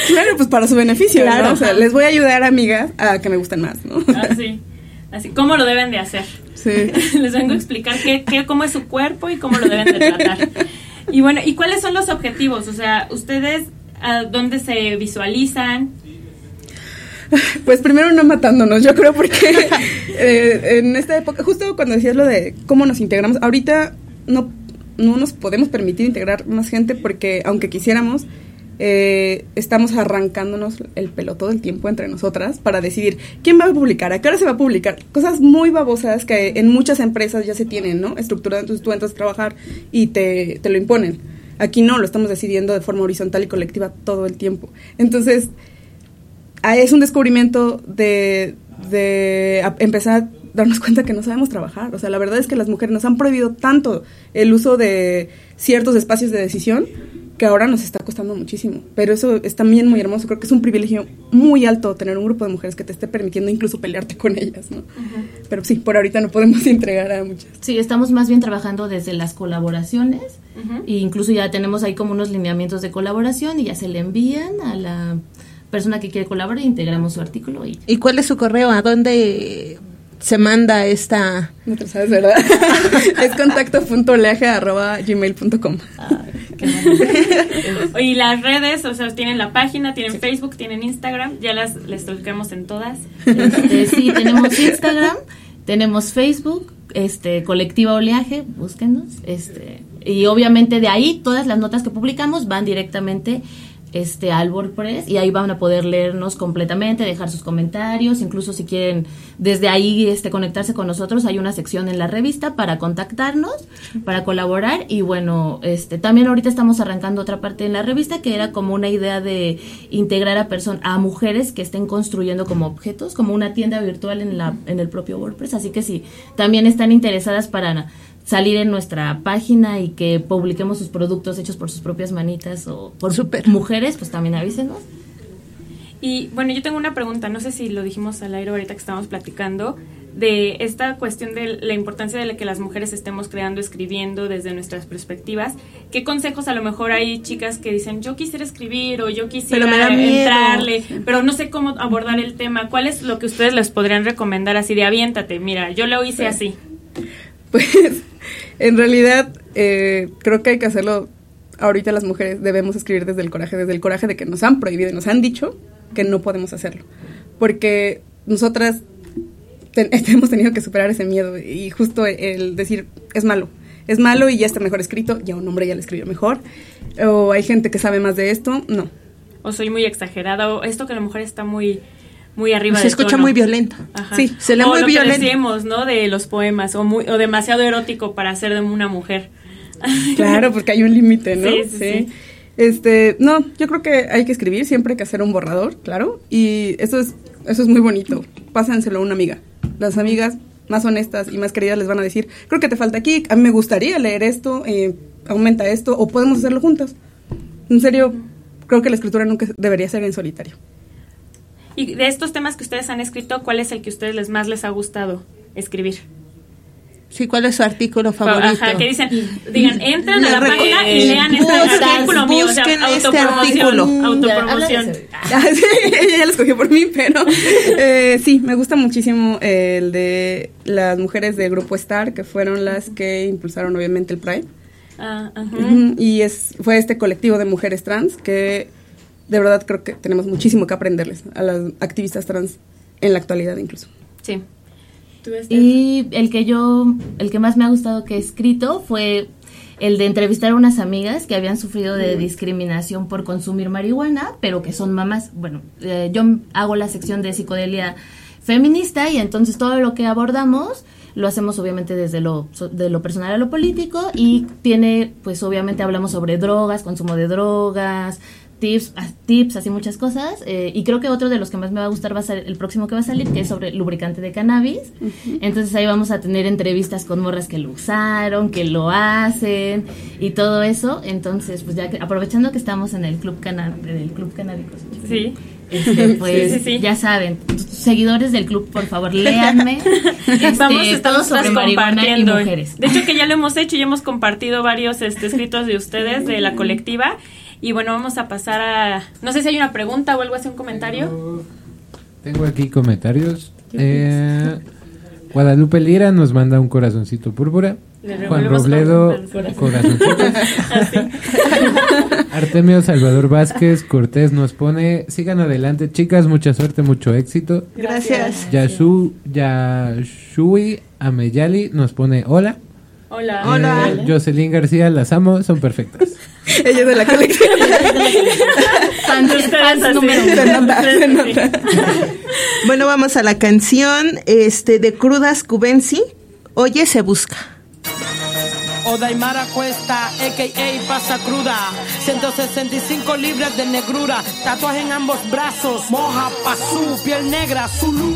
Claro, pues para su beneficio, Claro. ¿no? O sea, les voy a ayudar, amigas, a que me gusten más, ¿no? Así, así, ¿cómo lo deben de hacer? Sí. <laughs> Les vengo a explicar qué, qué, cómo es su cuerpo y cómo lo deben de tratar. Y bueno, ¿y cuáles son los objetivos? O sea, ¿ustedes a dónde se visualizan? Pues primero no matándonos, yo creo, porque <laughs> eh, en esta época, justo cuando decías lo de cómo nos integramos, ahorita no, no nos podemos permitir integrar más gente porque aunque quisiéramos, eh, estamos arrancándonos el pelo todo el tiempo entre nosotras para decidir quién va a publicar, a qué hora se va a publicar. Cosas muy babosas que en muchas empresas ya se tienen, ¿no? Estructurado, entonces tú entras a trabajar y te, te lo imponen. Aquí no, lo estamos decidiendo de forma horizontal y colectiva todo el tiempo. Entonces, ah, es un descubrimiento de, de empezar a darnos cuenta que no sabemos trabajar. O sea, la verdad es que las mujeres nos han prohibido tanto el uso de ciertos espacios de decisión que ahora nos está costando muchísimo. Pero eso es también muy hermoso. Creo que es un privilegio muy alto tener un grupo de mujeres que te esté permitiendo incluso pelearte con ellas, ¿no? Pero sí, por ahorita no podemos <laughs> entregar a muchas. Sí, estamos más bien trabajando desde las colaboraciones. e incluso ya tenemos ahí como unos lineamientos de colaboración y ya se le envían a la persona que quiere colaborar e integramos su artículo y ¿Y cuál es su correo? ¿A dónde se manda esta...? No te lo sabes, ¿verdad? <laughs> es contacto.oleaje.gmail.com. <laughs> Y las redes, o sea, tienen la página, tienen Facebook, tienen Instagram, ya las les tocamos en todas. Este, sí, <laughs> tenemos Instagram, tenemos Facebook, este, Colectiva Oleaje, búsquenos, este, y obviamente de ahí todas las notas que publicamos van directamente este al WordPress y ahí van a poder leernos completamente, dejar sus comentarios, incluso si quieren desde ahí este conectarse con nosotros, hay una sección en la revista para contactarnos, para colaborar. Y bueno, este también ahorita estamos arrancando otra parte en la revista que era como una idea de integrar a a mujeres que estén construyendo como objetos, como una tienda virtual en la en el propio WordPress, así que si también están interesadas para salir en nuestra página y que publiquemos sus productos hechos por sus propias manitas o por Súper. mujeres, pues también avísenos. Y bueno, yo tengo una pregunta, no sé si lo dijimos al aire ahorita que estábamos platicando, de esta cuestión de la importancia de la que las mujeres estemos creando, escribiendo desde nuestras perspectivas. ¿Qué consejos a lo mejor hay chicas que dicen, yo quisiera escribir o yo quisiera Pero me da miedo"? entrarle, pero no sé cómo abordar el tema? ¿Cuál es lo que ustedes les podrían recomendar así de aviéntate? Mira, yo lo hice así. Pues en realidad eh, creo que hay que hacerlo. Ahorita las mujeres debemos escribir desde el coraje, desde el coraje de que nos han prohibido y nos han dicho que no podemos hacerlo. Porque nosotras <laughs> hemos tenido que superar ese miedo y justo el decir es malo. Es malo y ya está mejor escrito, ya un hombre ya lo escribió mejor. O hay gente que sabe más de esto, no. O soy muy exagerada, o esto que a lo mejor está muy, muy arriba Se del escucha tono. muy violento. Ajá. Sí, se lee o muy lo violento. Que decíamos, ¿no? De los poemas, o, muy, o demasiado erótico para ser de una mujer. <laughs> Claro, porque hay un límite, ¿no? Sí, sí, sí. Este, no, yo creo que hay que escribir, siempre hay que hacer un borrador, claro, y eso es eso es muy bonito. Pásenselo a una amiga. Las amigas más honestas y más queridas les van a decir, creo que te falta aquí, a mí me gustaría leer esto, eh, aumenta esto, o podemos hacerlo juntas. En serio, creo que la escritura nunca debería ser en solitario. Y de estos temas que ustedes han escrito, ¿cuál es el que a ustedes les más les ha gustado escribir? Sí, ¿cuál es su artículo favorito? Ajá, que dicen, digan, entren Le a la página y lean este artículo mío, o sea, busquen este autopromoción, artículo. autopromoción. Ah, <laughs> sí, ella ya lo escogió por mí, pero eh, sí, me gusta muchísimo el de las mujeres de Grupo Star, que fueron las que impulsaron obviamente el Pride. Ah, ajá. Y es, fue este colectivo de mujeres trans que de verdad creo que tenemos muchísimo que aprenderles a las activistas trans en la actualidad incluso. Sí. Y el que yo, el que más me ha gustado que he escrito fue el de entrevistar a unas amigas que habían sufrido de discriminación por consumir marihuana, pero que son mamás. Bueno, eh, yo hago la sección de psicodelia feminista y entonces todo lo que abordamos lo hacemos obviamente desde lo, so- de lo personal a lo político y tiene, pues obviamente hablamos sobre drogas, consumo de drogas, tips, tips, así muchas cosas. eh, y creo que otro de los que más me va a gustar va a ser el próximo que va a salir, que es sobre lubricante de cannabis. Entonces ahí vamos a tener entrevistas con morras que lo usaron, que lo hacen y todo eso. Entonces, pues ya que, aprovechando que estamos en el club cana del club canábico. Sí. este, pues Sí, sí, sí. ya saben, seguidores del club, por favor, léanme. <laughs> Este, Vamos estar sobre y compartiendo. mujeres. De hecho que ya lo <laughs> hemos hecho y hemos compartido varios este, escritos de ustedes de la colectiva. Y bueno, vamos a pasar a... No sé si hay una pregunta o algo así, un comentario. Tengo aquí comentarios. Eh, Guadalupe Lira nos manda un corazoncito púrpura. Le Juan Robledo. Así. <laughs> <laughs> Artemio Salvador Vázquez Cortés nos pone, sigan adelante chicas, mucha suerte, mucho éxito. Gracias. Yasu, Yashui Ameyali nos pone hola. Hola. Hola. Eh, Jocelyn García, las amo, son perfectas. <laughs> Ella es de la colección. Fans, Ustedes fans así. número uno. Se nota, se nota. Bueno, vamos a la canción este de Crudas Cubensi. Oye, se busca. Odaimara Cuesta, a.k.a. Pasa Cruda 165 libras de negrura Tatuaje en ambos brazos Moja, pasú, piel negra, Zulu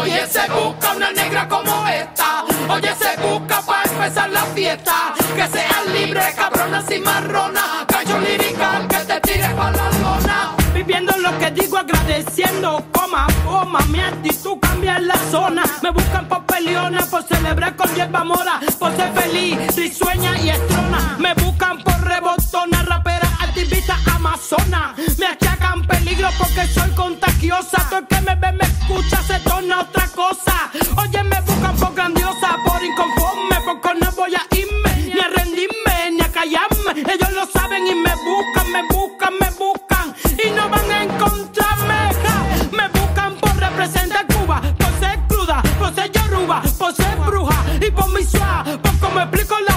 Oye, se busca una negra como esta. Oye, se busca para empezar la fiesta. Que sea libre, cabrona y marrona. Gallo lirical que te tire pa' la lona. Viviendo lo que digo, agradeciendo. Coma, coma, mi actitud cambia en la zona. Me buscan por peleona, por celebrar con hierba mora Por ser feliz, risueña y estrona. Me buscan por rebotona, rapera, activista, amazona. Me achacan peligro porque soy contagiosa. Todo el que me ve, me escucha, se torna otra cosa. Oye, me buscan por grandiosa, por inconforme Porque no voy a irme, ni a rendirme, ni a callarme. Ellos lo saben y me buscan, me buscan, y por mi suave Por como explico la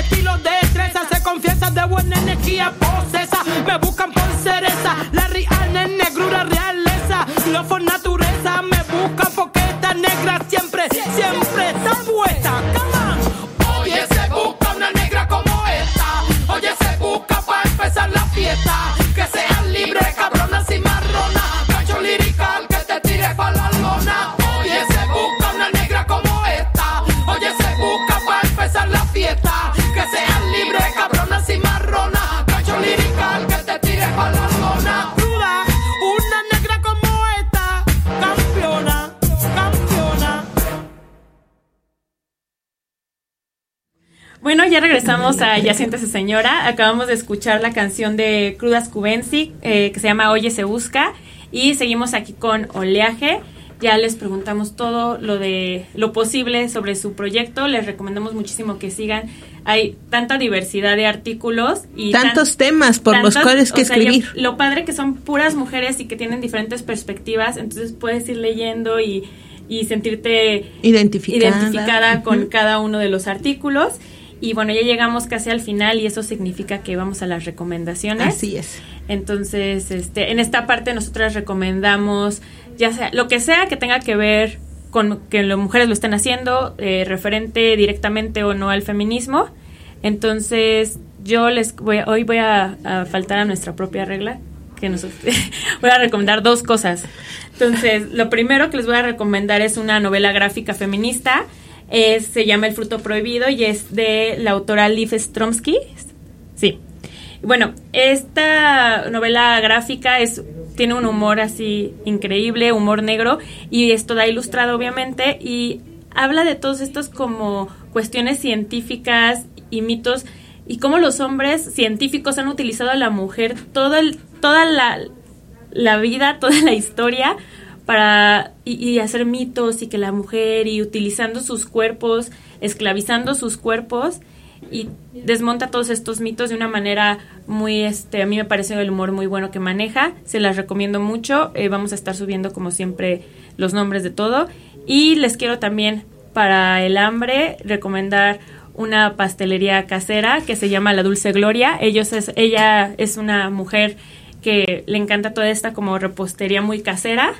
estilo de destreza. Se confiesa de buena energía, posesa. Me buscan por cereza, la real negrura, realeza. Lo por naturaleza, me buscan porque esta negra siempre, siempre está puesta. Oye, se busca una negra como esta. Oye, se busca para empezar la fiesta. Bueno, ya regresamos a Ya siéntese señora. Acabamos de escuchar la canción de Crudas Cubensi eh, que se llama Oye se busca y seguimos aquí con Oleaje. Ya les preguntamos todo lo de lo posible sobre su proyecto. Les recomendamos muchísimo que sigan. Hay tanta diversidad de artículos y tan- Tantos temas por los cuales que sea, escribir. lo padre que son puras mujeres y que tienen diferentes perspectivas, entonces puedes ir leyendo y, y sentirte Identificada. identificada con cada uno de los artículos. Y bueno, ya llegamos casi al final y eso significa que vamos a las recomendaciones. Así es. Entonces, este, en esta parte nosotras recomendamos, ya sea lo que sea que tenga que ver con que las mujeres lo estén haciendo, eh, referente directamente o no al feminismo. Entonces, yo les voy, hoy voy a, a faltar a nuestra propia regla, que nos, <laughs> voy a recomendar dos cosas. Entonces, lo primero que les voy a recomendar es una novela gráfica feminista. Es- se llama El fruto prohibido y es de la autora Liv Stromsky. Sí. Bueno, esta novela gráfica es tiene un humor así increíble, humor negro y esto da ilustrado obviamente y habla de todos estos como cuestiones científicas y mitos y cómo los hombres científicos han utilizado a la mujer todo toda la, la vida, toda la historia para y, hacer mitos y que la mujer y utilizando sus cuerpos, esclavizando sus cuerpos y desmonta todos estos mitos de una manera muy, este, a mí me parece el humor muy bueno que maneja, se las recomiendo mucho, eh, vamos a estar subiendo como siempre los nombres de todo y les quiero también para el hambre recomendar una pastelería casera que se llama La Dulce Gloria, ellos es, ella es una mujer que le encanta toda esta como repostería muy casera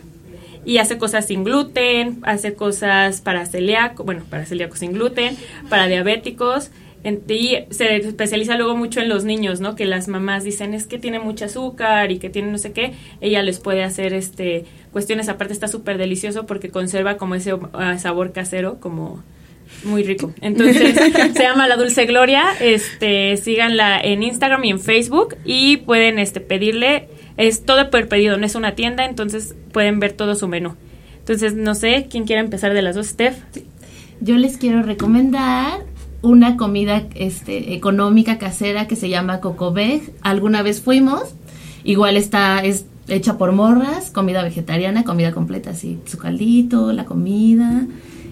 y hace cosas sin gluten, hace cosas para celíacos, bueno, para celíacos sin gluten, para diabéticos, y se especializa luego mucho en los niños, ¿no? Que las mamás dicen es que tiene mucho azúcar y que tiene no sé qué. Ella les puede hacer este cuestiones. Aparte está súper delicioso porque conserva como ese ah, sabor casero, como muy rico. Entonces <laughs> se llama La Dulce Gloria. Este, síganla en Instagram y en Facebook y pueden este pedirle. Es todo por pedido, no es una tienda, entonces pueden ver todo su menú. Entonces, no sé, ¿quién quiere empezar de las dos? Steph. Yo les quiero recomendar una comida este, económica casera que se llama Cocobeg. Alguna vez fuimos. Igual está es hecha por morras, comida vegetariana, comida completa, así su caldito, la comida,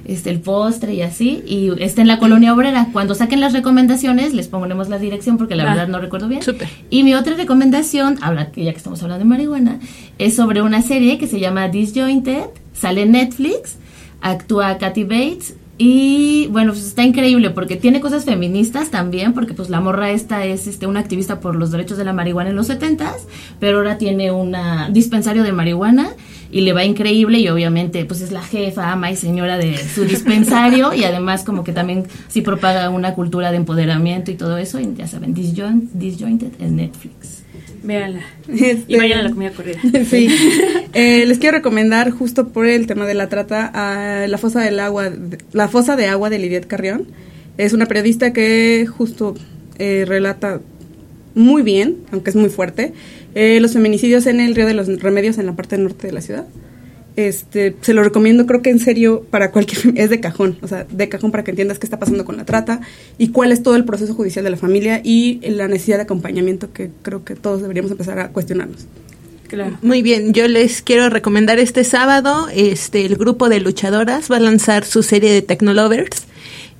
este el postre y así. Y está en la colonia obrera. Cuando saquen las recomendaciones les pondremos la dirección porque la Ah, verdad no recuerdo bien. Y mi otra recomendación, habla que ya que estamos hablando de marihuana, es sobre una serie que se llama Disjointed, sale en Netflix, actúa Kathy Bates y bueno, pues está increíble porque tiene cosas feministas también, porque pues la morra esta es este una activista por los derechos de la marihuana en los 70s, pero ahora tiene un dispensario de marihuana y le va increíble y obviamente pues es la jefa, ama y señora de su <laughs> dispensario y además como que también sí propaga una cultura de empoderamiento y todo eso y ya saben, Disjoint, Disjointed en Netflix. Véanla. Este- Y vayan a la comida corrida. <laughs> Sí. <laughs> Eh, les quiero recomendar, justo por el tema de la trata, a La Fosa del Agua, La Fosa de Agua de Lidiet Carrión. Es una periodista que justo eh, relata muy bien, aunque es muy fuerte, eh, los feminicidios en el Río de los Remedios en la parte norte de la ciudad. Este, se lo recomiendo, creo que en serio, para cualquier, <laughs> es de cajón, o sea, de cajón para que entiendas qué está pasando con la trata y cuál es todo el proceso judicial de la familia y la necesidad de acompañamiento que creo que todos deberíamos empezar a cuestionarnos. Claro. Muy bien, yo les quiero recomendar este sábado, este el grupo de luchadoras va a lanzar su serie de Technolovers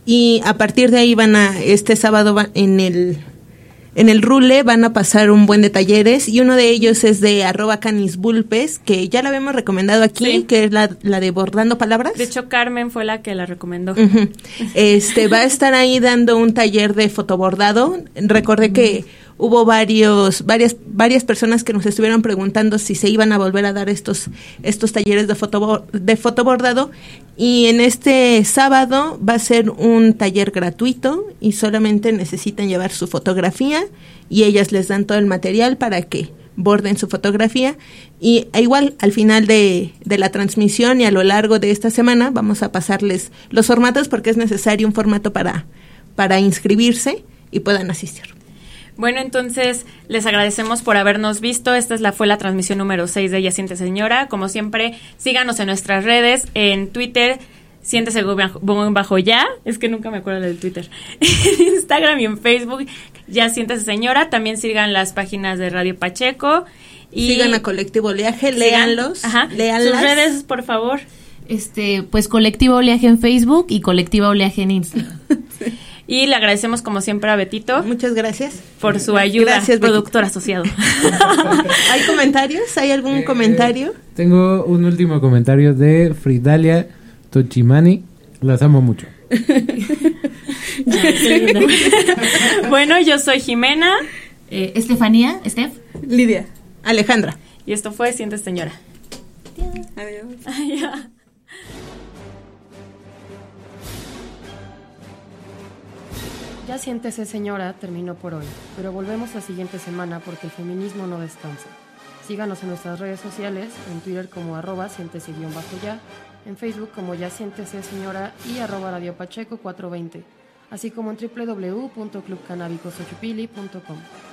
y a partir de ahí van a este sábado va- en el en el Rule van a pasar un buen de talleres y uno de ellos es de arroba canisbulpes, que ya la habíamos recomendado aquí, Sí. que es la, la de bordando palabras. De hecho, Carmen fue la que la recomendó. Este va a estar ahí dando un taller de fotobordado. Recordé que hubo varios varias varias personas que nos estuvieron preguntando si se iban a volver a dar estos estos talleres de foto de fotobordado y en este sábado va a ser un taller gratuito y solamente necesitan llevar su fotografía y ellas les dan todo el material para que borden su fotografía y igual al final de, de la transmisión y a lo largo de esta semana vamos a pasarles los formatos porque es necesario un formato para, para inscribirse y puedan asistir. Bueno, entonces les agradecemos por habernos visto. Esta es la fue la transmisión número 6 de Ella Siente Señora. Como siempre, síganos en nuestras redes, en Twitter, siéntese bajo, bajo ya, es que nunca me acuerdo del Twitter, <laughs> en Instagram y en Facebook, ya siéntese señora. También sigan las páginas de Radio Pacheco. Y Sigan a Colectivo Oleaje, léanlos, Ajá. léanlas. Sus redes, por favor. Este, pues Colectiva Oleaje en Facebook y Colectiva Oleaje en Instagram. <laughs> Y le agradecemos como siempre a Betito Muchas gracias. por su ayuda, Gracias, Betito. productor asociado. <laughs> ¿Hay comentarios? ¿Hay algún Eh, comentario? Tengo un último comentario de Fridalia Tochimani. Las amo mucho. <laughs> bueno, yo soy Jimena Eh, Estefanía, Steph. Lidia. Alejandra. y esto fue Siente Señora. Adiós. Ay, ya. Siéntese señora, terminó por hoy, pero volvemos la siguiente semana porque el feminismo no descansa. Síganos en nuestras redes sociales, en Twitter como arroba siéntese guion bajo ya, en Facebook como ya siéntese señora y arroba Radio Pacheco 420, así como en www.clubcannabicosochupili.com.